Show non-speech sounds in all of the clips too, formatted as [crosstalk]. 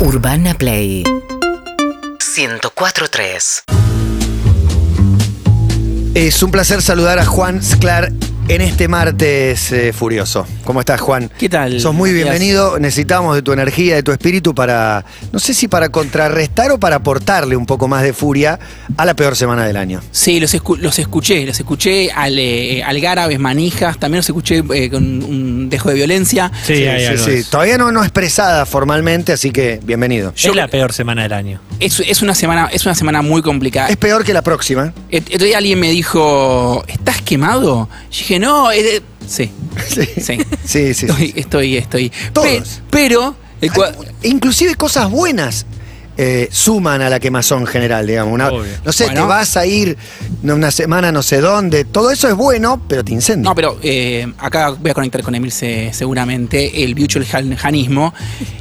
Urbana Play. 104.3 Es un placer saludar a Juan Sclar en este martes eh, furioso. ¿Cómo estás, Juan? ¿Qué tal? Sos muy Días. bienvenido. Necesitamos de tu energía, de tu espíritu para, no sé si para contrarrestar o para aportarle un poco más de furia a la peor semana del año. Sí, los, escu- los escuché, los escuché al, eh, Algarabes, Manijas, también los escuché eh, con un dejo de violencia. Sí, hay algo de eso. Todavía no, no expresada formalmente, así que bienvenido. Yo- es la peor semana del año. Es, es una semana, es una semana muy complicada. Es peor que la próxima. Otro día alguien me dijo, ¿estás quemado? Yo dije, no, es de-". sí, Sí, sí. sí, sí. Estoy, estoy, estoy. Todos. Pe- pero, el cua- Inclusive cosas buenas eh, suman a la quemazón general, digamos. Una- Obvio. no sé, Bueno. te vas a ir una semana no sé dónde. Todo eso es bueno, pero te incendia. No, pero eh, acá voy a conectar con Emil se- seguramente. El janismo.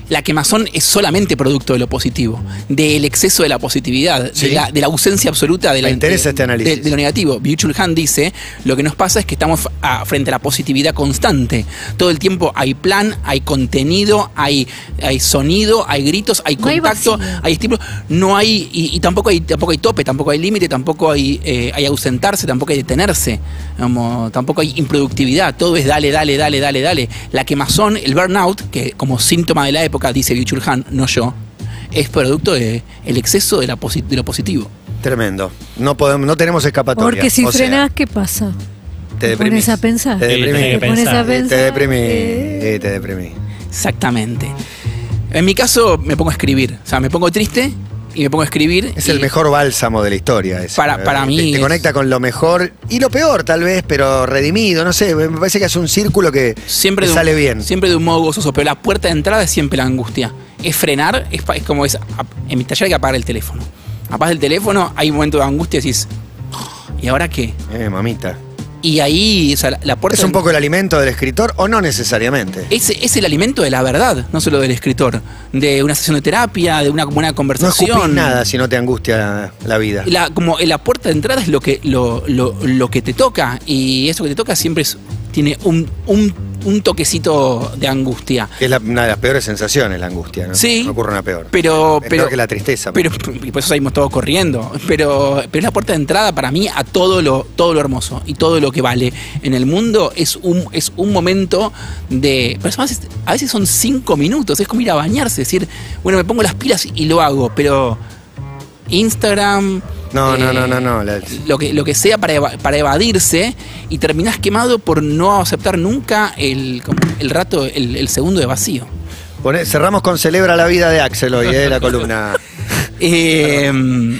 La quemazón es solamente producto de lo positivo, del exceso de la positividad, Sí. de, la, de la ausencia absoluta de la Me interesa de- este análisis. De, de lo negativo. Han dice: lo que nos pasa es que estamos a- frente a la positividad constante. Todo el tiempo hay plan, hay contenido, hay, hay sonido, hay gritos, hay No hay contacto, vacío. Hay estímulo. No hay, y, y tampoco hay, tampoco hay tope, tampoco hay límite, tampoco hay, eh, hay ausentarse, tampoco hay detenerse, Como, tampoco hay improductividad, todo es dale, dale, dale, dale, dale. La quemazón, el burnout, que como síntoma de la época, dice Byung-Chul Han, no yo, es producto del el exceso de, la posi- de lo positivo. Tremendo. No podemos, no tenemos escapatoria. Porque si O sea, frenás, ¿qué pasa? te ¿Te pones deprimís. a pensar? Te deprimís. que Te pones a pensar. pensar. Te deprimí. eh, te deprimí. Exactamente. En mi caso, me pongo a escribir. O sea, me pongo triste y me pongo a escribir. Es y- el mejor bálsamo de la historia. ese. Para- para Te- mí Te, es- conecta con lo mejor y lo peor, tal vez, pero redimido. No sé, me parece que es un círculo que siempre te de un- sale bien. Siempre de un modo gozoso, pero la puerta de entrada es siempre la angustia. Es frenar, es, es como es. En mi taller hay que apagar el teléfono. Apagas el teléfono, hay un momento de angustia y decís, ¿y ahora qué? Eh, mamita. Y ahí, o sea, la, la puerta. ¿Es un poco el alimento del escritor o no necesariamente? Es, es el alimento de la verdad, no solo del escritor. De una sesión de terapia, de una buena No conversación. escupís nada si no te angustia la vida. La, como la puerta de entrada es lo que, lo, lo- lo que te toca. Y eso que te toca siempre es- tiene un, un, un toquecito de angustia. Es la- una de las peores sensaciones, la angustia. ¿no? Sí. No ocurre una peor. Pero, Es pero, peor que la tristeza. pero y por eso salimos todos corriendo. Pero, pero es la puerta de entrada para mí a todo lo, todo lo hermoso y todo lo que vale en el mundo es un, es un momento de. Pero además, a veces son cinco minutos, es como ir a bañarse, decir, bueno, me pongo las pilas y lo hago, pero Instagram. No, no, eh, no, no, no. la- Lo que, lo que sea para, eva- para evadirse y terminás quemado por no aceptar nunca el, el rato, el, el segundo de vacío. Poné- cerramos con Celebra la vida de Axel hoy, eh, la columna. [laughs] Eh,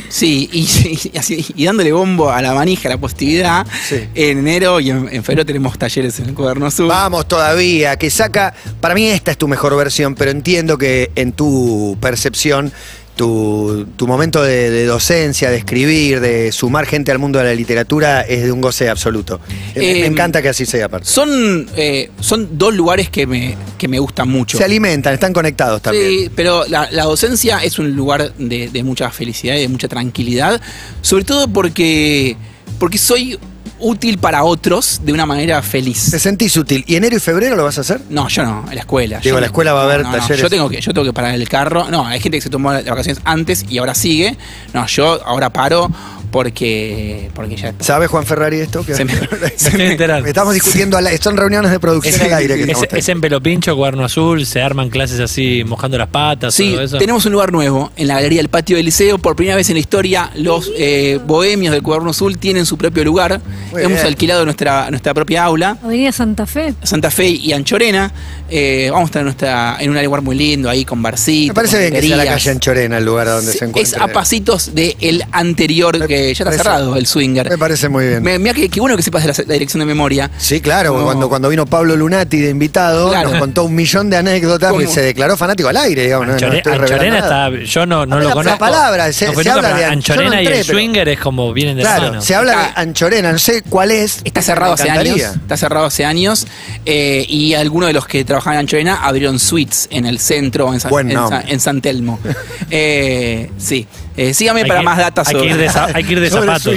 sí, y, y así- y dándole bombo a la manija, a la positividad. Sí. En enero y en, en febrero tenemos talleres en el Cuaderno Sur. Vamos todavía, que saca. Para mí esta es tu mejor versión, pero entiendo que en tu percepción, tu, tu momento de, de docencia, de escribir, de sumar gente al mundo de la literatura es de un goce absoluto. Eh, me Eh, encanta que así sea, aparte. Son, eh, son dos lugares que me, que me gustan mucho. Se alimentan, están conectados también. Sí, pero la, la docencia es un lugar de, de mucha felicidad y de mucha tranquilidad, sobre todo porque, porque soy útil para otros de una manera Te feliz. sentís útil. ¿Y enero y febrero lo vas a hacer? No, yo no, en la escuela. Digo, Yo la escuela va a haber no, no, no, talleres. Yo tengo que, yo tengo que parar el carro. No, hay gente que se tomó las vacaciones antes y ahora sigue. No, yo ahora paro porque, porque ya está. ¿Sabe Juan Ferrari esto? Que- Se me- [laughs] se me-. Estamos discutiendo, al aire. son reuniones de producción Es, al aire que es- es en pelo pincho, cuaderno azul, se arman clases así mojando las patas, Sí, todo eso. tenemos un lugar nuevo en la galería del patio del liceo. Por primera vez en la historia, los eh, bohemios del Cuaderno Azul tienen su propio lugar. Muy Hemos bien. alquilado nuestra, nuestra propia aula. Avenida Santa Fe. Santa Fe y Anchorena. Eh, vamos a estar en, nuestra, en un lugar muy lindo, ahí con barcitos. Me parece bien que sea la calle Anchorena el lugar donde Sí, se es encuentra. a pasitos del anterior, Me que ya está parece- cerrado, el swinger. Me parece muy bien. Mira que, qué bueno que sepas de la, la dirección de memoria. Sí, claro, No. cuando, cuando vino Pablo Lunati de invitado, Claro. nos contó un millón de anécdotas ¿Cómo? y se declaró fanático al aire, digamos. no- no Anchorena está, yo no, no lo la- conozco. la palabra, se- no fui se nunca, habla pero de- Anchorena y el pero- swinger es como vienen de la Claro, mano. se habla de. Anchorena, no sé cuál es. Está cerrado hace años. Está cerrado hace años. eh, y algunos de los que trabajaban en Ancho Arena abrieron suites en el centro, en, San- Buen en, nombre. Sa- en San Telmo. [laughs] Eh, sí. Eh, sígame Hay para que- más datos hay que sobre. ir de za- hay que ir de [laughs] zapatos.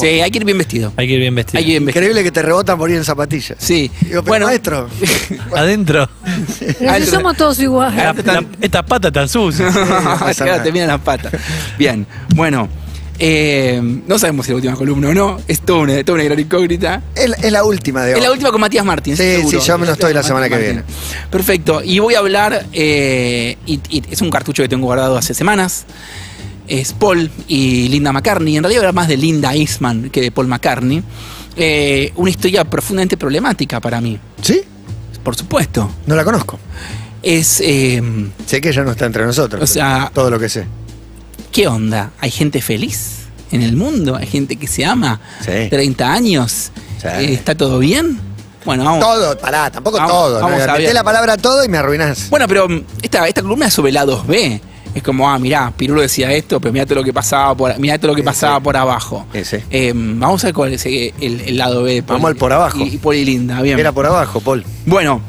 Sí, hay que ir bien vestido. Hay que ir bien vestido. Hay que ir bien vestido. Increíble que te rebotan por ir en zapatillas. Sí. Digo, pero bueno, maestro. [laughs] Adentro. Pero si Alto- somos todos iguales. Estas patas tan sucias. Claro, te miran las patas. Bien, bueno. Eh, no sabemos si es la última columna o no. Es toda una, toda una gran incógnita. Es, es la última de hoy. Es la última con Matías Martín. Sí, seguro. sí, yo no estoy la semana que viene. Perfecto. Y voy a hablar, eh, y, y es un cartucho que tengo guardado hace semanas. Es Paul y Linda McCartney. En realidad voy a hablar más de Linda Eastman que de Paul McCartney. Eh, una historia profundamente problemática para mí, ¿Sí? por supuesto. No la conozco. Es, eh, Sé que ella no está entre nosotros. O sea- todo lo que sé. ¿Qué onda? ¿Hay gente feliz en el mundo? ¿Hay gente que se ama? Sí. 30 años. Sí. Eh, ¿Está todo bien? Bueno, vamos. Todo, pará, tampoco Vamos- todo. vamos ¿no? a Meté la palabra todo y me arruinás. Bueno, pero mm, esta, esta columna es sobre la 2B. Es como, ah, mirá, Pirulo decía esto, pero mirá todo lo que pasaba por, mirá todo lo que pasaba por abajo. Eh, vamos a ver cuál es el, el lado B. de Vamos al por abajo. Y, y Poli Linda, bien. Era por abajo, Paul. Bueno,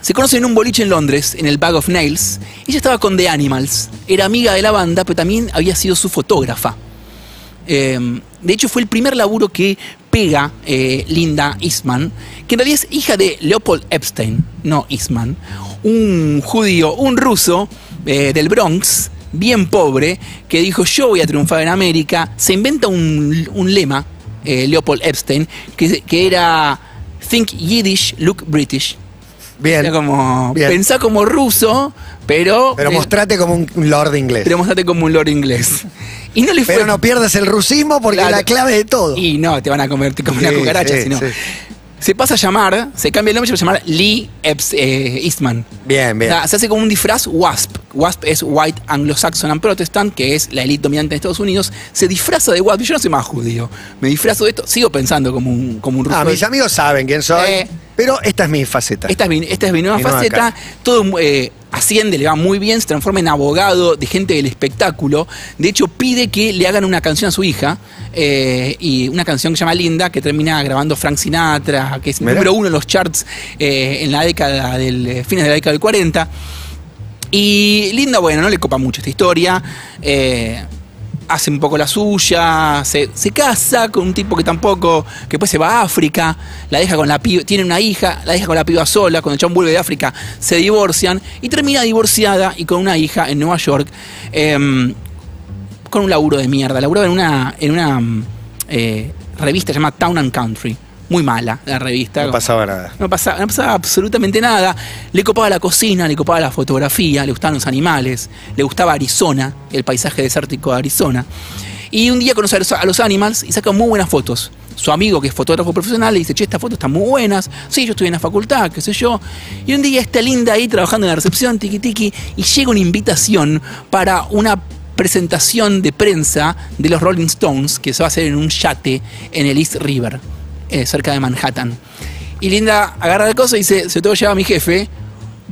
se conocen en un boliche en Londres, en el Bag of Nails. Ella estaba con The Animals. Era amiga de la banda, pero también había sido su fotógrafa. Eh, de hecho, fue el primer laburo que pega eh, Linda Eastman, que en realidad es hija de Leopold Epstein, no Eastman, un judío, un ruso eh, del Bronx, bien pobre, que dijo yo voy a triunfar en América. Se inventa un, lema, eh, Leopold Epstein, que era Think Yiddish, Look British. Bien. Como, Bien. pensá como ruso, pero... Pero eh, mostrate como un lord inglés. pero mostrate como un lord inglés. [laughs] Y no le fue Pero no pierdas el rusismo porque Claro. es la clave de todo. y no, te van a convertir como una cucaracha, sí, sino. sí. Se pasa a llamar, se cambia el nombre, se va a llamar Lee Epps, eh, Eastman. Bien, bien. O sea, se hace como un disfraz WASP. WASP es White Anglo-Saxon and Protestant, que es la élite dominante de Estados Unidos. Se disfraza de WASP. Yo no soy más judío. Me disfrazo de esto. Sigo pensando como un, como un ruso. Ah, mis amigos saben quién soy. Eh. pero esta es mi faceta. Esta es mi, esta es mi nueva Mi nueva faceta. cara. Todo eh, asciende, le va muy bien, se transforma en abogado de gente del espectáculo. De hecho, pide que le hagan una canción a su hija. eh, y una canción que se llama Linda, que termina grabando Frank Sinatra, que es Mirá. número uno en los charts eh, en la década del. eh, fines de la década del 40. Y Linda, bueno, no le copa mucho esta historia. eh, hace un poco la suya, se, se casa con un tipo que tampoco, que después se va a África, la deja con la piba, tiene una hija, la deja con la piba sola, cuando el chabón vuelve de África se divorcian y termina divorciada y con una hija en Nueva York, em, con un laburo de mierda, laburaba en una, en una mm, eh, revista llamada Town and Country, muy mala la revista. No pasaba nada. No pasaba, no pasaba absolutamente nada. Le copaba la cocina, le copaba la fotografía, le gustaban los animales, le gustaba Arizona, el paisaje desértico de Arizona. Y un día conoce a los, a los animals y saca muy buenas fotos. Su amigo, que es fotógrafo profesional, le dice, che, estas fotos están muy buenas. Sí, yo estoy en la facultad, qué sé yo. Y un día está linda ahí trabajando en la recepción, tiki tiki, y llega una invitación para una presentación de prensa de los Rolling Stones que se va a hacer en un yate en el East River, eh, cerca de Manhattan. Y Linda agarra la cosa y dice, se tengo que llevar a mi jefe,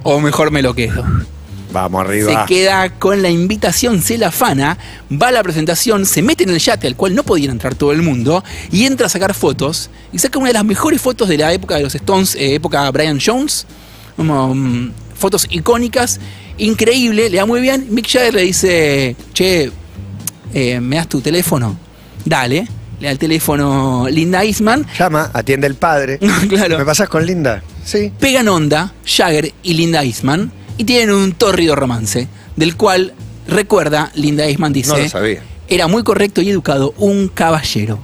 o mejor me lo quedo. Vamos Se arriba. queda con la invitación, se la afana, va a la presentación, se mete en el yate al cual no podía entrar todo el mundo y entra a sacar fotos y saca una de las mejores fotos de la época de los Stones, eh, época Brian Jones, mm, fotos icónicas, increíble, le da muy bien. Mick Jagger le dice, che, eh, ¿me das tu teléfono? Dale, le da el teléfono Linda Eastman. Llama, atiende el padre. [laughs] claro ¿Me pasas con Linda? Sí. pegan onda Jagger y Linda Eastman y tienen un tórrido romance, del cual recuerda, Linda Eastman dice, No lo sabía. era muy correcto y educado, un caballero.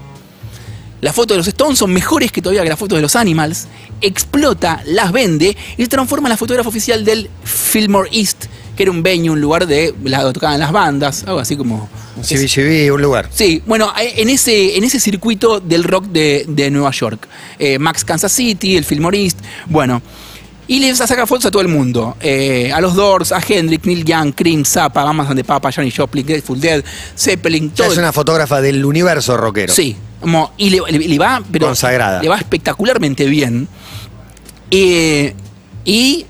Las fotos de los Stones son mejores que todavía que las fotos de los Animals. Explota, las vende y se transforma en la fotógrafa oficial del Fillmore East, que era un venue, un lugar de la tocaban las bandas, algo así como. Un CBGB, un lugar. Sí, bueno, eh, en ese, en ese circuito del rock de, de Nueva York. Eh, Max Kansas City, el Fillmore East, bueno. Y les saca fotos a todo el mundo. eh, a los Doors, a Hendrix, Neil Young, Cream, Zappa, Mamas and the Papa, Johnny Joplin, Grateful Dead, Zeppelin, Ya todo. es una fotógrafa del universo rockero. Sí, como- y le, le- le va, pero Consagrada. le va espectacularmente bien. Eh, y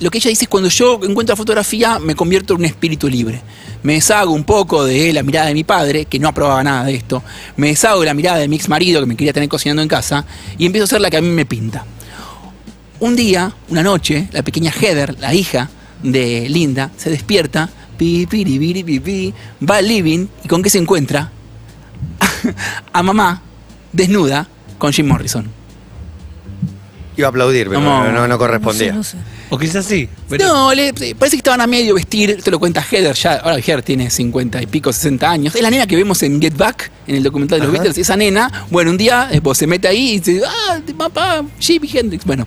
lo que ella dice es cuando yo encuentro la fotografía me convierto en un espíritu libre. Me deshago un poco de la mirada de mi padre, que no aprobaba nada de esto. Me deshago de la mirada de mi ex marido, que me quería tener cocinando en casa, y empiezo a hacer la que a mí me pinta. Un día, una noche, la pequeña Heather, la hija de Linda, se despierta, pi, piri, piri, pi, pi, va al living, y ¿con qué se encuentra? [laughs] a mamá, desnuda, con Jim Morrison. Iba a aplaudir, pero No. no, no, no correspondía. No sé, no sé. O quizás sí. pero- No, le- parece que estaban a medio vestir, esto lo cuenta Heather, ya, ahora Heather tiene 50 y pico, 60 años. Es la nena que vemos en Get Back, en el documental de los Ajá. Beatles. Esa nena, bueno, un día eh, pues, se mete ahí y dice, ah, papá, Jimi Hendrix. Bueno.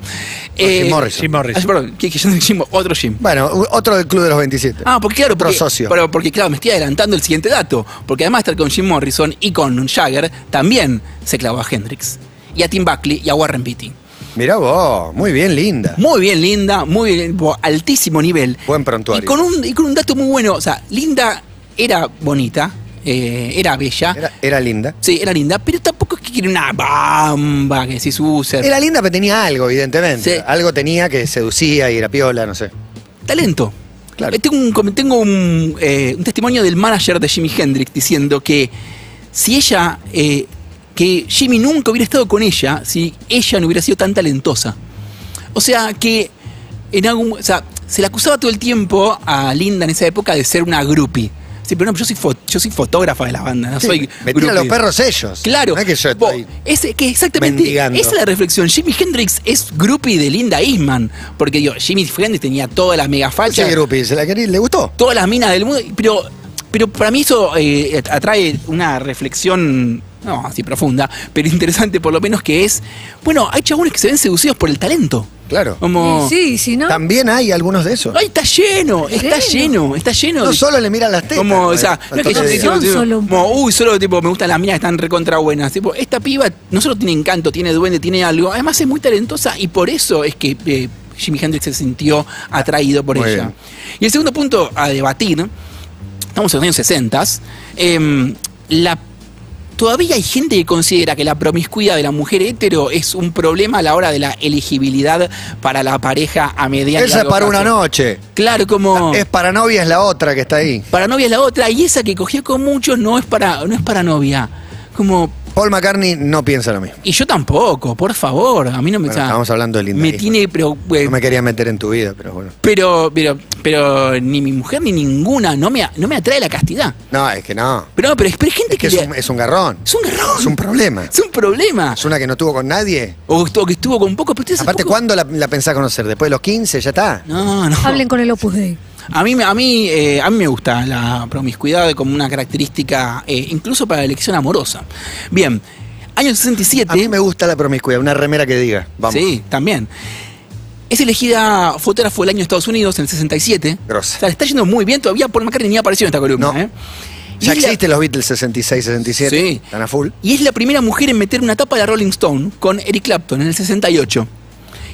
Jim Morrison. Jim Morrison. ah, perdón, no Jim, otro Jim. Bueno, otro del Club de los 27. Ah, porque claro, Otro porque, socio. pero porque claro, me estoy adelantando el siguiente dato. Porque además de estar con Jim Morrison y con Jagger, también se clavó a Hendrix. Y a Tim Buckley y a Warren Beatty. Mirá vos, muy bien, linda. Muy bien, Linda, muy bien, altísimo nivel. Buen prontuario. Y con, un, y con un dato muy bueno, o sea, Linda era bonita, eh, era bella, Era, era linda. sí, era linda, pero tampoco es que quiere una bamba que se use. Era linda, pero tenía algo, evidentemente. Sí. Algo tenía que seducía y era piola, no sé. Talento. Claro. Eh, Tengo, un, com- tengo un, eh, un testimonio del manager de Jimi Hendrix diciendo que si ella, eh, que Jimmy nunca hubiera estado con ella, si ella no hubiera sido tan talentosa. O sea, que en algún, o sea, se le acusaba todo el tiempo a Linda en esa época de ser una groupie. Sí, pero no, yo soy, yo soy fotógrafa de la banda, no Sí, soy me tiran los groupie. perros ellos. Claro. No es que yo estoy. ese- que exactamente. mendigando. Esa es la reflexión. Jimi Hendrix es groupie de Linda Eastman. Porque digo, Jimi Hendrix tenía toda la mega falsa. Ese grupi, ¿se la quería? ¿Le gustó? Todas las minas del mundo. Pero, pero para mí eso eh, atrae una reflexión. No, así profunda, pero interesante por lo menos que es. Bueno, hay chabones que se ven seducidos por el talento. Claro. Como. Sí, sí, ¿no? También hay algunos de esos. ¡Ay, está lleno! Está lleno? lleno, está lleno. No de- solo le miran las tetas. como, o ¿no? sea, no es que yo Entonces, te digo, Son tipo, solo un como, uy, solo tipo, me gustan las minas que están recontra buenas. Tipo, esta piba no solo tiene encanto, tiene duende, tiene algo, además es muy talentosa y por eso es que eh, Jimi Hendrix se sintió atraído por Muy ella. bien. Y el segundo punto a debatir, estamos en los años 60, em, la Todavía hay gente que considera que la promiscuidad de la mujer hetero es un problema a la hora de la elegibilidad para la pareja a mediano Esa es para una noche. Claro, como Es para novia, es la otra que está ahí. para novia es la otra y esa que cogió con muchos no es para no es para novia. Como Paul McCartney no piensa lo mismo. y yo tampoco, por favor, a mí no me Bueno, o sea, estábamos hablando de Linda Me tiene pero eh, No me quería meter en tu vida, pero bueno. pero pero pero ni mi mujer ni ninguna no me no me atrae la castidad. No, es que no. Pero no, pero, pero hay gente Es que que, es le- un, es un garrón. es un garrón. Es un problema. Es un problema. Es una que no tuvo con nadie. O, que estuvo con poco, pero Aparte, ¿cuándo la, la pensás conocer? ¿Después de los 15? ¿Ya está? No, no. Hablen con el Opus Dei. A mí, me- a mí, eh, a mí me gusta la promiscuidad como una característica, eh, incluso para la elección amorosa. Bien, año 67. A mí me gusta la promiscuidad, una remera que diga. Vamos. Sí, también. Es elegida fotógrafo del año de Estados Unidos en el 67. Grosa. O sea, le está yendo muy bien. Todavía Paul McCartney ni apareció en esta columna. No. ¿eh? Ya la- existen los Beatles 66, 67. Sí. Están a full. Y es la primera mujer en meter una tapa de la Rolling Stone con Eric Clapton en el 68.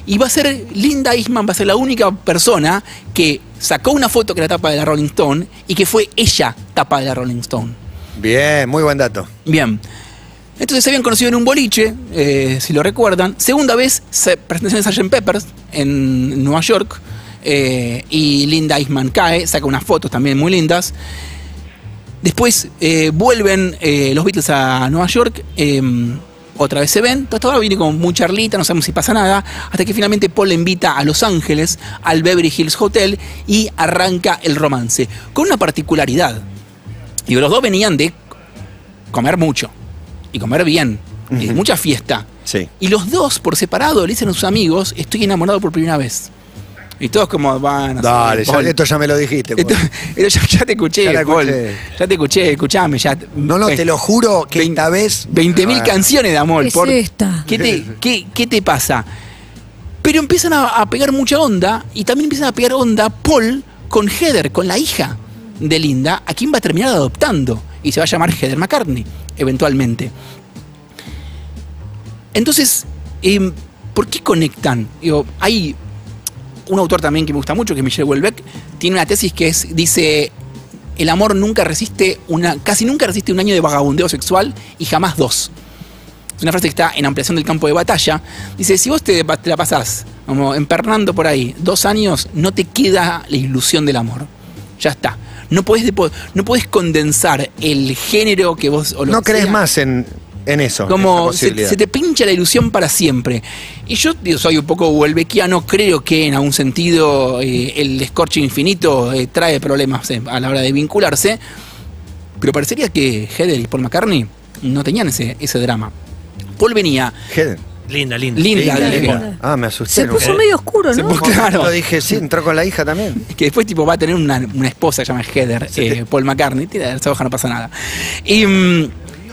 Y va a ser, Linda Eastman va a ser la única persona que sacó una foto que era tapa de la Rolling Stone y que fue ella tapa de la Rolling Stone. Bien, muy buen dato. Bien. Entonces se habían conocido en un boliche, eh, si lo recuerdan. Segunda vez, se presentación de Sgt. Peppers en Nueva York. eh, y Linda Eastman cae, saca unas fotos también muy lindas. Después eh, vuelven los Beatles a Nueva York. Eh, otra vez se ven. Hasta ahora viene con muy charlita, no sabemos si pasa nada. Hasta que finalmente Paul le invita a Los Ángeles, al Beverly Hills Hotel, y arranca el romance. Con una particularidad. Digo, los dos venían de comer mucho y comer bien y de mucha fiesta. Sí. Y los dos, por separado, le dicen a sus amigos, estoy enamorado por primera vez. Y todos como van a Dale, ya- esto ya me lo dijiste. Esto- [laughs] ya, ya te escuché, Ya escuché. Te escuché, escuchame. Ya, No, no, te lo juro que Vein- esta vez. 20.000 Ah, canciones de amor. ¿Qué es esta? ¿Qué te, qué, qué te pasa? Pero empiezan a, a pegar mucha onda y también empiezan a pegar onda Paul con Heather, con la hija de Linda, a quien va a terminar adoptando y se va a llamar Heather McCartney, eventualmente. Entonces, em, ¿por qué conectan? Digo, hay un autor también que me gusta mucho, que es Michel Houellebecq, tiene una tesis que es, dice, el amor nunca resiste una, casi nunca resiste un año de vagabundeo sexual y jamás dos. Es una frase que está en ampliación del campo de batalla. Dice, si vos te, te la pasás como empernando por ahí, dos años, no te queda la ilusión del amor. Ya está. No podés, no podés condensar el género que vos... o lo No que crees sea. más en, en eso. en Como se, te pincha la ilusión para siempre. Y yo digo, soy un poco huelbequiano, creo que en algún sentido eh, el escorche infinito eh, trae problemas eh, a la hora de vincularse. Pero parecería que Heather y Paul McCartney no tenían ese, ese drama. Paul venía Heden. Linda, linda. linda, Linda, linda, linda. Ah, me asusté. Se puso medio oscuro, se ¿no? puso- claro. Yo dije, sí, entró con la hija también. [laughs] que después tipo va a tener una, una esposa que se llama Heather, Sí. eh, Paul McCartney, tira, esa hoja no pasa nada. Y mm,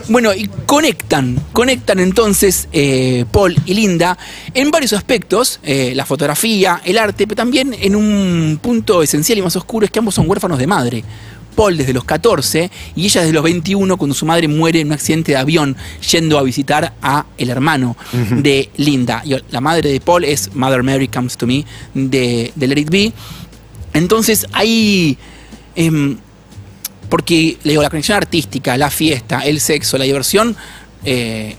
bueno, y conectan, conectan entonces eh, Paul y Linda en varios aspectos, eh, la fotografía, el arte, pero también en un punto esencial y más oscuro es que ambos son huérfanos de madre. Paul desde los 14 y ella desde los 21 cuando su madre muere en un accidente de avión yendo a visitar a el hermano de Linda. Y la madre de Paul es Mother Mary Comes to Me de, de Let It Be. Entonces hay... porque digo, la conexión artística, la fiesta, el sexo, la diversión, eh,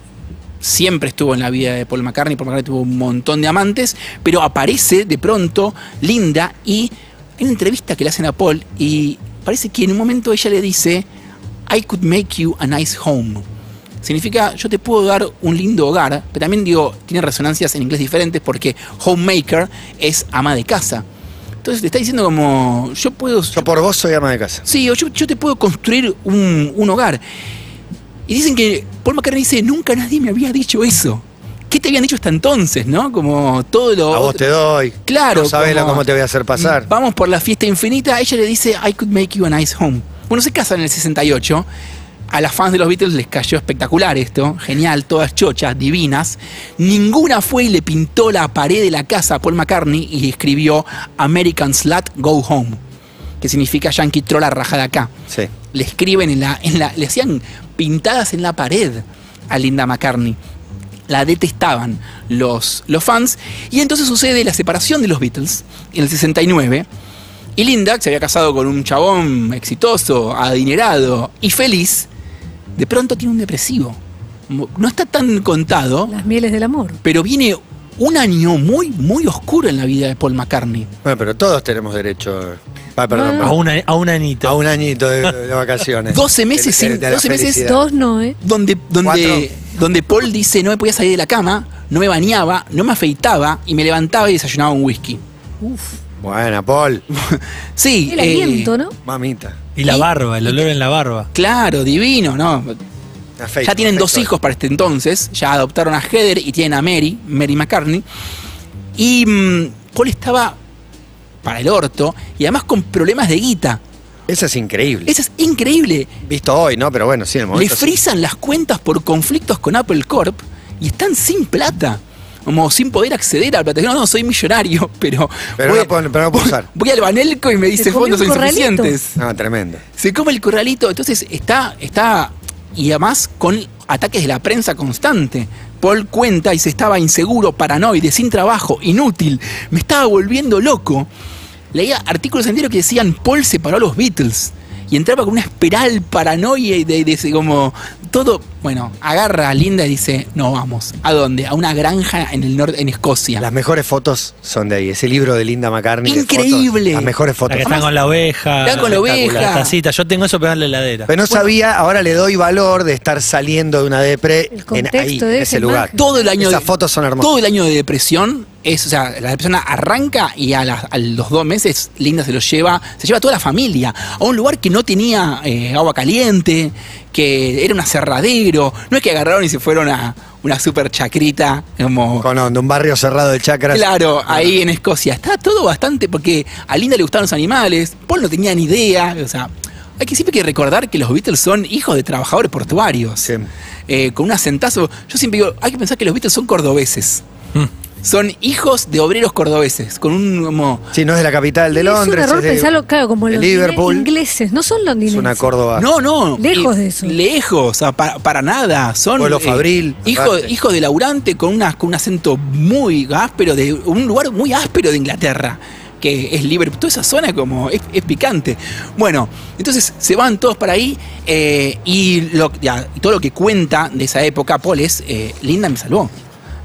siempre estuvo en la vida de Paul McCartney. Paul McCartney tuvo un montón de amantes, pero aparece de pronto Linda y hay una entrevista que le hacen a Paul y parece que en un momento ella le dice, I could make you a nice home. Significa, yo te puedo dar un lindo hogar, pero también digo, tiene resonancias en inglés diferentes porque homemaker es ama de casa. Entonces te está diciendo como, yo puedo... Yo por vos soy ama de casa. Sí, o yo, yo te puedo construir un, un hogar. Y dicen que Paul McCartney dice, nunca nadie me había dicho eso. ¿Qué te habían dicho hasta entonces, no? Como todo lo... A vos te doy. Claro, No como- cómo te voy a hacer pasar. Vamos por la fiesta infinita. Ella le dice, I could make you a nice home. Bueno, se casan en el 68. A las fans de los Beatles les cayó espectacular esto. Genial, todas chochas, divinas. Ninguna fue y le pintó la pared de la casa a Paul McCartney y escribió American Slut Go Home. Que significa Yankee Trolla rajada acá. Sí. Le escriben en la, en la. Le hacían pintadas en la pared a Linda McCartney la detestaban los, los fans. Y entonces sucede la separación de los Beatles en el 69. Y Linda, que se había casado con un chabón exitoso, adinerado y feliz, de pronto tiene un depresivo. No está tan contado, Las mieles del amor. pero viene un año muy, muy oscuro en la vida de Paul McCartney. Bueno, pero todos tenemos derecho. Ah, perdón. A, una, a un anito. A un añito de, de vacaciones. [laughs] 12 meses De- de- sin- de la 12 meses. Dos no, ¿eh? donde, donde, donde Paul dice no me podía salir de la cama, no me bañaba, no me afeitaba y me levantaba y desayunaba un whisky. Uf. Buena, Paul. [laughs] Sí, El eh, aliento, ¿no? Mamita. Y la barba, el olor en la barba. Claro, divino, ¿no? Afecto, ya tienen dos hijos para este entonces, ya adoptaron a Heather y tienen a Mary, Mary McCartney. Y mm, Paul estaba para el orto y además con problemas de guita. Eso es increíble. Eso es increíble. Visto hoy, ¿no? Pero bueno, sí, en el Le momento. sí. frisan las cuentas por conflictos con Apple Corp y están sin plata. Como sin poder acceder a la plata. No, no, soy millonario, [laughs] pero. Pero voy, no puedo- pero no puedo usar. Voy al Banelco y me dice fondos insuficientes. No, tremendo. Se come el corralito, entonces está, está, y además con ataques de la prensa constante. Paul cuenta y se estaba inseguro, paranoide, sin trabajo, inútil, me estaba volviendo loco. Leía artículos enteros que decían Paul separó a los Beatles y entraba con una espiral paranoia y de, de ese como todo, bueno, agarra a Linda y dice, no vamos, ¿a dónde? A una granja en el norte, en Escocia. Las mejores fotos son de ahí. Ese libro de Linda McCartney. Increíble. fotos, las mejores La fotos. que están con la oveja. Están con la oveja. La tacita. Yo tengo eso pegado en la heladera. Pero no sabía, ahora le doy valor de estar saliendo de una depre en, ahí, de en esa ese lugar. imagen. todo el año Esas de- fotos son hermosas. Todo el año de depresión es, o sea, la depresión arranca y a, los dos meses Linda se los lleva, se lleva a toda la familia a un lugar que no tenía eh, agua caliente, que era un aserradero. No es que agarraron y se fueron a una super chacrita como Con de un barrio cerrado de chacras. Claro, ahí en Escocia. Está todo bastante porque a Linda le gustaban los animales, Paul no tenía ni idea. O sea, hay que siempre hay que recordar que los Beatles son hijos de trabajadores portuarios. Sí. Eh, con un asentazo. Yo siempre digo, hay que pensar que los Beatles son cordobeses. Mm. Son hijos de obreros cordobeses, con un como. Sí, no es de la capital de Londres. Es un error de- pensarlo, claro, como de los Liverpool. ingleses. No son Es londinenses. una Córdoba. No, no. Lejos eh, de eso. Lejos, para, para nada. Son. Pueblo fabril, hijo, de laburante con, una, con un acento muy áspero, de un lugar muy áspero de Inglaterra. Que es Liverpool. Toda esa zona como es, es picante. Bueno, entonces se van todos para ahí. eh, y, lo, ya, todo lo que cuenta de esa época, Paul, es. eh, Linda me salvó.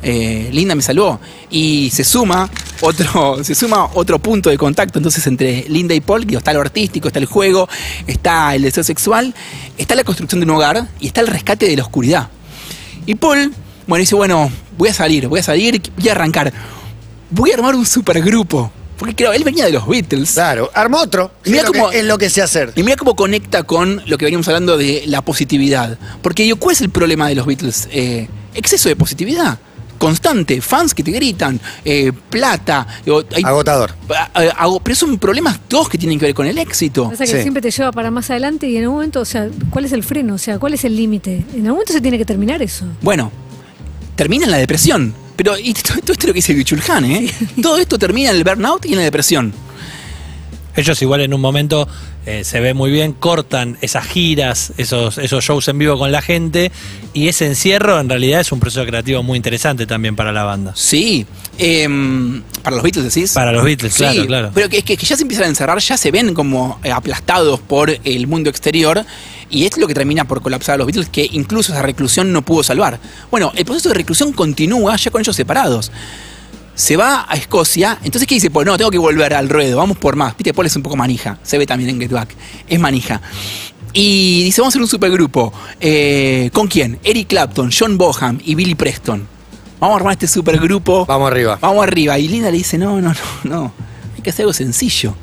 Eh, Linda me salvó. Y se suma otro, [laughs] se suma otro punto de contacto entonces entre Linda y Paul, digo, está lo artístico, está el juego, está el deseo sexual, está la construcción de un hogar y está el rescate de la oscuridad. Y Paul, bueno, dice, bueno, voy a salir, voy a salir, voy a arrancar. Voy a armar un supergrupo. Porque claro, él venía de los Beatles. Claro, armó otro. Y mira cómo- es lo que sé hacer. Y mira cómo conecta con lo que veníamos hablando de la positividad. Porque digo, ¿cuál es el problema de los Beatles? Eh, exceso de positividad. Constante, fans que te gritan, eh, plata. digo, hay- Agotador. a- a- hago- pero son problemas todos que tienen que ver con el éxito. Pasa que Sí. siempre te lleva para más adelante y en algún momento, o sea, ¿cuál es el freno? O sea, ¿cuál es el límite? En algún momento se tiene que terminar eso. Bueno, termina en la depresión. Pero y todo, [laughs] todo esto es lo que dice Bichulhan, ¿eh? Todo esto termina en el burnout y en la depresión. Ellos igual en un momento eh, se ve muy bien, cortan esas giras, esos, esos shows en vivo con la gente y ese encierro en realidad es un proceso creativo muy interesante también para la banda. Sí. em, para los Beatles decís. Para los Beatles, Sí, claro, claro. Pero que, es que, que ya se empiezan a encerrar, ya se ven como eh, aplastados por el mundo exterior. Y es lo que termina por colapsar a los Beatles, que incluso esa reclusión no pudo salvar. Bueno, el proceso de reclusión continúa ya con ellos separados. Se va a Escocia, entonces ¿qué dice? Pues no, tengo que volver al ruedo, vamos por más. Viste, Paul es un poco manija, se ve también en Get Back, es manija. Y dice, vamos a hacer un supergrupo. Eh, ¿Con quién? Eric Clapton, John Boham y Billy Preston. Vamos a armar este supergrupo. Vamos arriba. Vamos arriba. Y Linda le dice, no, no, no, no. Hay que hacer algo sencillo.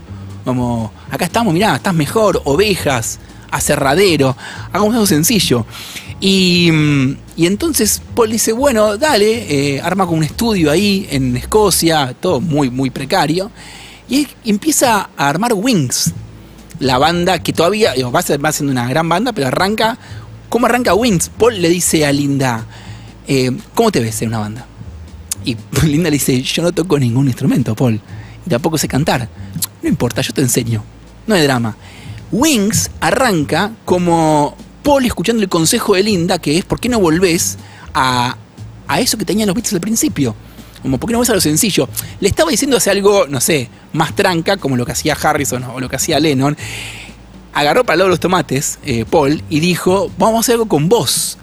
Como, acá estamos, mirá, estás mejor, ovejas, aserradero. Hagamos algo sencillo. Y, mm, y entonces Paul dice, bueno, dale, eh, arma con un estudio ahí en Escocia, todo muy, muy precario. Y empieza a armar Wings, la banda que todavía va, va siendo una gran banda, pero arranca. ¿Cómo arranca Wings? Paul le dice a Linda, eh, ¿cómo te ves en una banda? Y [laughs] Linda le dice, yo no toco ningún instrumento, Paul. Y tampoco sé cantar. No importa, yo te enseño. No hay drama. Wings arranca como Paul escuchando el consejo de Linda, que es, ¿por qué no volvés a, a eso que tenían los Beatles al principio? Como, ¿por qué no volvés a lo sencillo? Le estaba diciendo hacer algo, no sé, más tranca, como lo que hacía Harrison o lo que hacía Lennon. Agarró para el lado de los tomates, eh, Paul, y dijo, vamos a hacer algo con vos.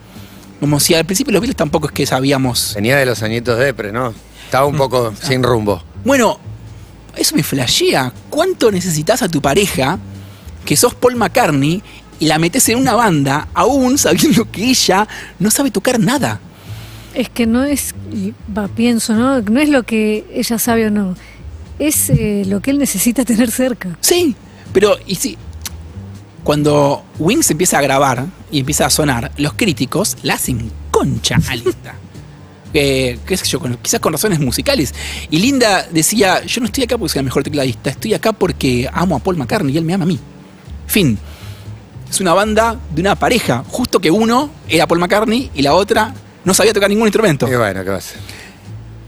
Como si al principio los Beatles tampoco es que sabíamos Venía de los añitos de depre, ¿no? Estaba un poco sin rumbo. Bueno, eso me flashea. ¿Cuánto necesitas a tu pareja que sos Paul McCartney y la metes en una banda aún sabiendo que ella no sabe tocar nada? Es que no es, va, pienso, ¿no? No es lo que ella sabe o no. Es eh, lo que él necesita tener cerca. Sí, pero y si cuando Wings empieza a grabar y empieza a sonar, los críticos la hacen concha a Linda. [laughs] Eh, qué sé yo, con- quizás con razones musicales. Y Linda decía, yo no estoy acá porque soy la mejor tecladista, estoy acá porque amo a Paul McCartney y él me ama a mí. Fin. Es una banda de una pareja, justo que uno era Paul McCartney y la otra no sabía tocar ningún instrumento. Y bueno, ¿qué va a hacer?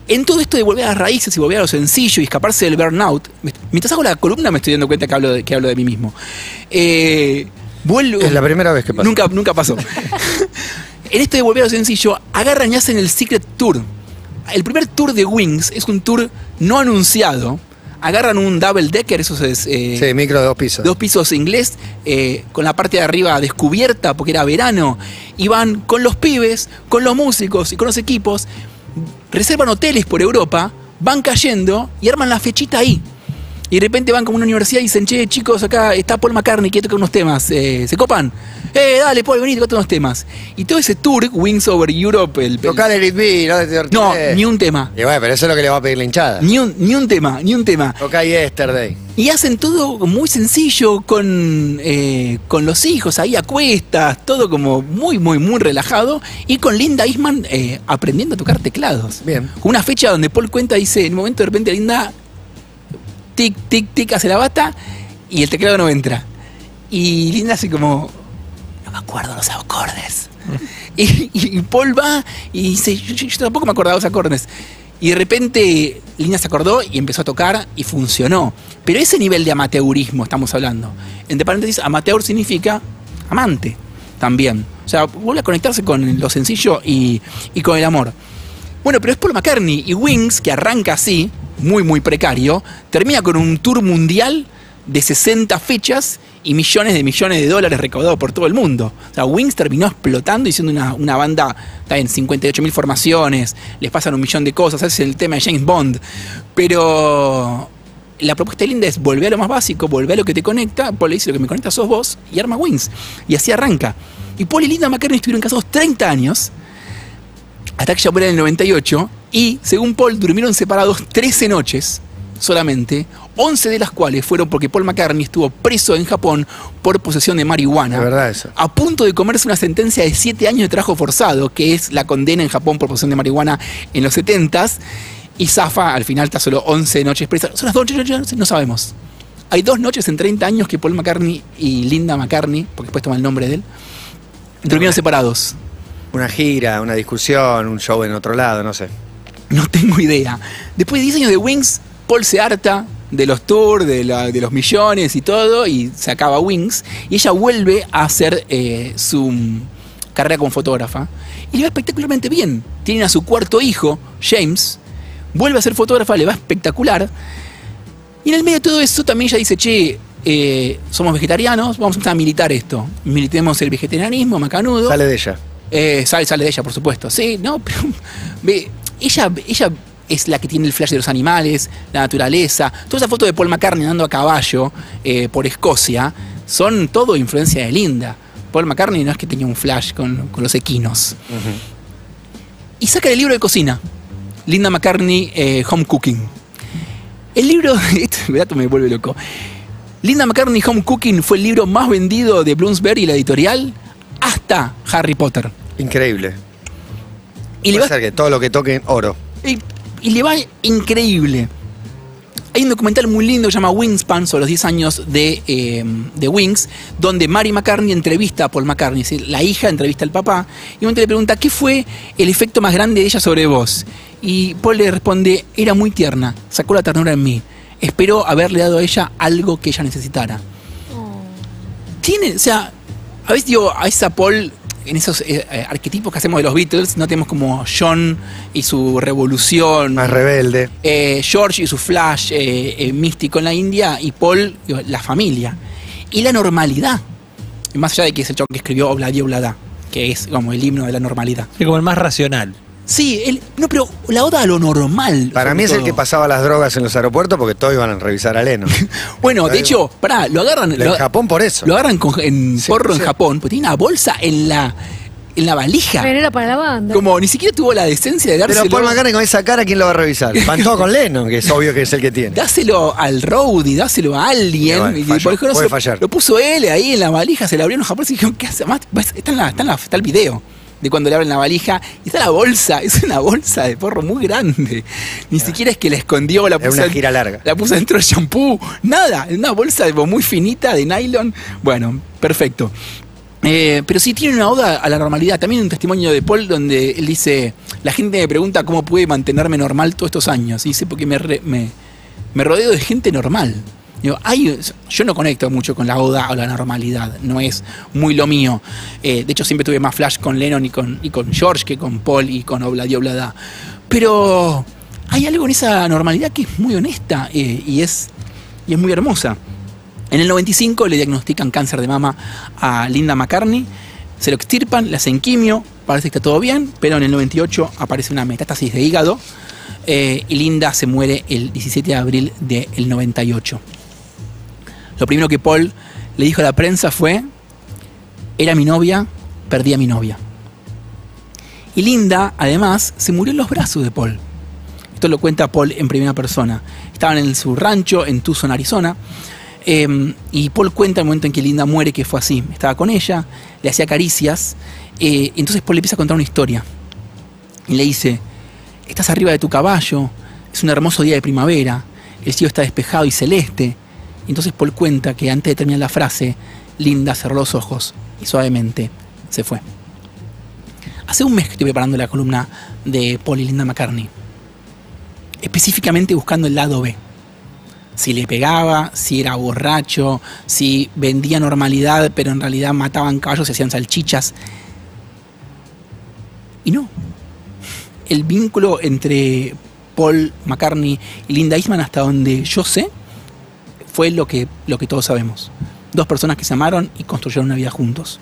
En todo esto de volver a las raíces y volver a lo sencillo y escaparse del burnout, mientras hago la columna me estoy dando cuenta que hablo de, que hablo de mí mismo. Eh, vuelvo, Es la primera vez que pasa. Nunca, nunca pasó. [laughs] en esto de volver a lo sencillo, agarran y hacen el Secret Tour. El primer tour de Wings es un tour no anunciado. Agarran un double decker, esos es, eh, Sí, micro de dos pisos. dos pisos inglés, eh, con la parte de arriba descubierta porque era verano, y van con los pibes, con los músicos y con los equipos, reservan hoteles por Europa, van cayendo y arman la fechita ahí. Y de repente van como una universidad y dicen, che, chicos, acá está Paul McCartney, que toca unos temas, eh, ¿se copan? Eh, dale, Paul, vení, toca unos temas. Y todo ese tour, Wings Over Europe, el... el- Tocar el It no no, ni un tema. Y bueno, pero eso es lo que le va a pedir la hinchada. Ni un, ni un tema, ni un tema. Toca Yesterday. Y hacen todo muy sencillo con, eh, con los hijos ahí a cuestas, todo como muy, muy, muy relajado. Y con Linda Eastman eh, aprendiendo a tocar teclados. Bien. Una fecha donde Paul cuenta, dice, en un momento de repente Linda, tic, tic, tic, hace la bata y el teclado no entra. Y Linda hace como, no me acuerdo los acordes. [laughs] y, y Paul va y dice, yo, yo- yo tampoco me acordaba los acordes. Y de repente Linda se acordó y empezó a tocar y funcionó. Pero ese nivel de amateurismo estamos hablando. Entre paréntesis, amateur significa amante también. O sea, vuelve a conectarse con lo sencillo y, y con el amor. Bueno, pero es Paul McCartney y Wings, que arranca así, muy, muy precario, termina con un tour mundial de 60 fechas y millones de millones de dólares recaudados por todo el mundo. O sea, Wings terminó explotando y siendo una, una banda, está en 58 mil formaciones, les pasan un millón de cosas, es el tema de James Bond. Pero la propuesta Linda es volver a lo más básico, volver a lo que te conecta. Paul le dice, lo que me conecta sos vos, y arma Wings. Y así arranca. Y Paul y Linda McCartney estuvieron casados 30 años, hasta que ella en el 98, y según Paul durmieron separados 13 noches solamente, 11 de las cuales fueron porque Paul McCartney estuvo preso en Japón por posesión de marihuana. Es verdad eso. A punto de comerse una sentencia de 7 años de trabajo forzado, que es la condena en Japón por posesión de marihuana en los 70s. Y Zafa al final está solo 11 noches presa. ¿Son las dos noches? No sabemos. Hay dos noches en 30 años que Paul McCartney y Linda McCartney, porque después toma el nombre de él, durmieron separados. Una gira, una discusión, un show en otro lado, no sé. No tengo idea. Después de 10 años de Wings, Paul se harta de los tours, de, la- de los millones y todo, y se acaba Wings. Y ella vuelve a hacer eh, su carrera como fotógrafa. Y le va espectacularmente bien. Tienen a su cuarto hijo, James. Vuelve a ser fotógrafa, le va espectacular. Y en el medio de todo eso también ella dice, che, eh, somos vegetarianos, vamos a empezar a militar esto. Militemos el vegetarianismo, macanudo. Sale de ella. Eh, sale, sale de ella, por supuesto. Sí, no, pero [laughs] ve, ella, ella es la que tiene el flash de los animales, la naturaleza. Toda esa foto de Paul McCartney andando a caballo eh, por Escocia son todo influencia de Linda. Paul McCartney no es que tenía un flash con, con los equinos. Y saca el libro de cocina. Linda McCartney eh, Home Cooking. El libro, [laughs] este dato me vuelve loco. Linda McCartney Home Cooking fue el libro más vendido de Bloomsbury, la editorial, hasta Harry Potter. Increíble. Y le va ser que todo lo que toquen, oro. y, y le va increíble. Hay un documental muy lindo que se llama Wingspan sobre los 10 años de, eh, de Wings, donde Mary McCartney entrevista a Paul McCartney, es decir, la hija entrevista al papá, y un momento le pregunta, ¿qué fue el efecto más grande de ella sobre vos? Y Paul le responde, era muy tierna, sacó la ternura en mí, esperó haberle dado a ella algo que ella necesitara. Tiene, o sea, a veces digo, a esa Paul, en esos eh, eh, arquetipos que hacemos de los Beatles, no tenemos como John y su revolución, Más rebelde. eh, George y su flash eh, eh, místico en la India y Paul, digo, la familia. Y la normalidad. Más allá de que es el chabón que escribió Obladi Oblada, que es como el himno de la normalidad. Es como el más racional. Sí, él, no, pero la oda a lo normal. Para mí es el que pasaba las drogas en los aeropuertos porque todos iban a revisar a Leno. [laughs] Bueno, de hecho, pará, lo agarran. En Lo, Japón por eso. lo agarran con- en Sí, porro en. Japón, porque tiene una bolsa en la, en la valija. Pero era para la banda. Como ni siquiera tuvo la decencia de dárselo. Pero Paul McCartney con esa cara, ¿quién lo va a revisar? [laughs] Van todos con Lennon, que es obvio que es el que tiene. Dáselo al roadie, dáselo a alguien. Y por ejemplo, puede fallar. Lo puso él ahí en la valija, se le abrieron los japoneses y dijeron, ¿qué hace? Además, ves, está, en la, está, en la- está el video de cuando le abren la valija y está la bolsa, [laughs] es una bolsa de porro muy grande. Ni siquiera es que la escondió, la puso, una gira larga. la puso dentro del shampoo, nada, es una bolsa de- muy finita de nylon. Bueno, perfecto. Eh, pero sí tiene una oda a la normalidad. También un testimonio de Paul donde él dice, la gente me pregunta cómo pude mantenerme normal todos estos años. Y dice, porque me, re- me, me rodeo de gente normal. Hay- yo no conecto mucho con la oda o la normalidad, no es muy lo mío. Eh, de hecho, siempre tuve más flash con Lennon y con, y con George que con Paul y con Obladi Oblada. Pero hay algo en esa normalidad que es muy honesta eh, y, es, y es muy hermosa. En el 95 le diagnostican cáncer de mama a Linda McCartney, se lo extirpan, le hacen quimio, parece que está todo bien, pero en el 98 aparece una metástasis de hígado eh, y Linda se muere el 17 de abril del 98. Lo primero que Paul le dijo a la prensa fue, era mi novia, perdí a mi novia. Y Linda, además, se murió en los brazos de Paul. Esto lo cuenta Paul en primera persona. Estaban en su rancho en Tucson, Arizona. eh, y Paul cuenta el momento en que Linda muere que fue así. Estaba con ella, le hacía caricias. eh, entonces Paul le empieza a contar una historia. Y le dice, estás arriba de tu caballo, es un hermoso día de primavera, el cielo está despejado y celeste. Entonces Paul cuenta que antes de terminar la frase, Linda cerró los ojos y suavemente se fue. Hace un mes que estoy preparando la columna de Paul y Linda McCartney. Específicamente buscando el lado B. Si le pegaba, si era borracho, si vendía normalidad, pero en realidad mataban caballos y hacían salchichas. Y no. El vínculo entre Paul McCartney y Linda Eastman, hasta donde yo sé, fue lo que, lo que todos sabemos. Dos personas que se amaron y construyeron una vida juntos.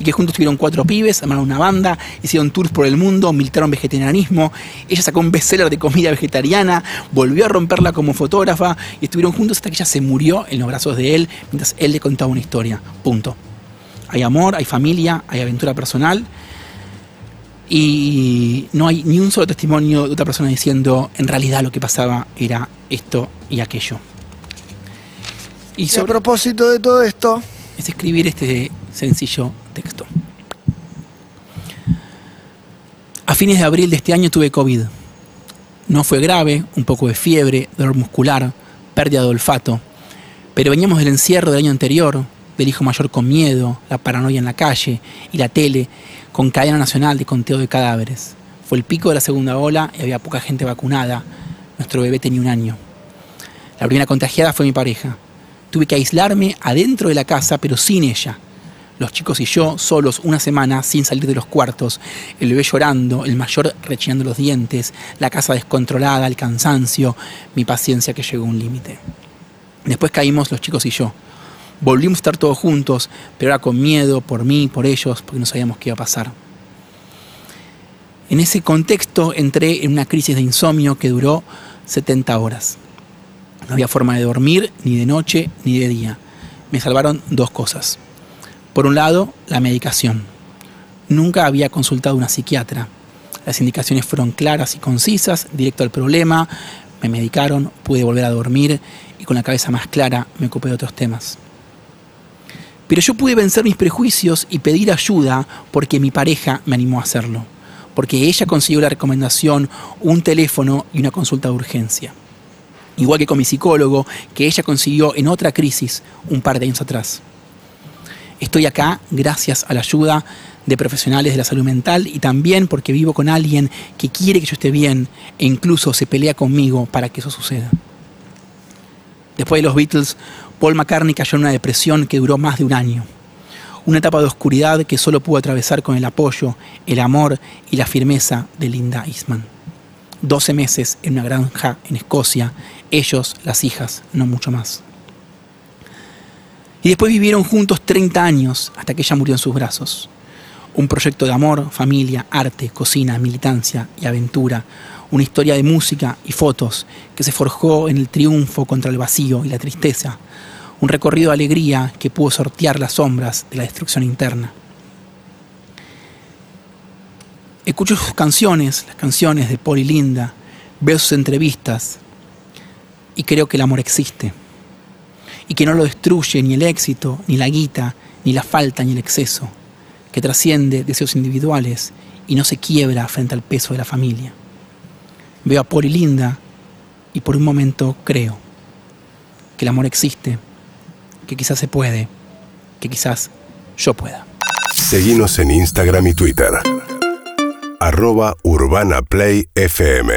Y que juntos tuvieron cuatro pibes, armaron una banda, hicieron tours por el mundo, militaron vegetarianismo. Ella sacó un bestseller de comida vegetariana, volvió a romperla como fotógrafa y estuvieron juntos hasta que ella se murió en los brazos de él mientras él le contaba una historia. Punto. Hay amor, hay familia, hay aventura personal y no hay ni un solo testimonio de otra persona diciendo en realidad lo que pasaba era esto y aquello. Y, a propósito de todo esto, es escribir este sencillo texto. A fines de abril de este año tuve COVID. No fue grave, un poco de fiebre, dolor muscular, pérdida de olfato, pero veníamos del encierro del año anterior, del hijo mayor con miedo, la paranoia en la calle y la tele con cadena nacional de conteo de cadáveres. Fue el pico de la segunda ola y había poca gente vacunada. Nuestro bebé tenía un año. La primera contagiada fue mi pareja. Tuve que aislarme adentro de la casa, pero sin ella. Los chicos y yo solos una semana sin salir de los cuartos, el bebé llorando, el mayor rechinando los dientes, la casa descontrolada, el cansancio, mi paciencia que llegó a un límite. Después caímos los chicos y yo. Volvimos a estar todos juntos, pero ahora con miedo por mí, por ellos, porque no sabíamos qué iba a pasar. En ese contexto entré en una crisis de insomnio que duró 70 horas. No había forma de dormir ni de noche ni de día. Me salvaron dos cosas. Por un lado, la medicación. Nunca había consultado a una psiquiatra. Las indicaciones fueron claras y concisas, directo al problema. Me medicaron, pude volver a dormir y con la cabeza más clara me ocupé de otros temas. Pero yo pude vencer mis prejuicios y pedir ayuda porque mi pareja me animó a hacerlo. Porque ella consiguió la recomendación, un teléfono y una consulta de urgencia igual que con mi psicólogo, que ella consiguió en otra crisis un par de años atrás. Estoy acá gracias a la ayuda de profesionales de la salud mental y también porque vivo con alguien que quiere que yo esté bien e incluso se pelea conmigo para que eso suceda. Después de los Beatles, Paul McCartney cayó en una depresión que duró más de un año. Una etapa de oscuridad que solo pudo atravesar con el apoyo, el amor y la firmeza de Linda Eastman. 12 meses en una granja en Escocia, ellos, las hijas, no mucho más. Y después vivieron juntos 30 años hasta que ella murió en sus brazos. Un proyecto de amor, familia, arte, cocina, militancia y aventura. Una historia de música y fotos que se forjó en el triunfo contra el vacío y la tristeza. Un recorrido de alegría que pudo sortear las sombras de la destrucción interna. Escucho sus canciones, las canciones de Paul y Linda, veo sus entrevistas y creo que el amor existe. Y que no lo destruye ni el éxito, ni la guita, ni la falta, ni el exceso. Que trasciende deseos individuales y no se quiebra frente al peso de la familia. Veo a Paul y Linda y por un momento creo que el amor existe, que quizás se puede, que quizás yo pueda. Seguimos en Instagram y Twitter arroba Urbana Play FM.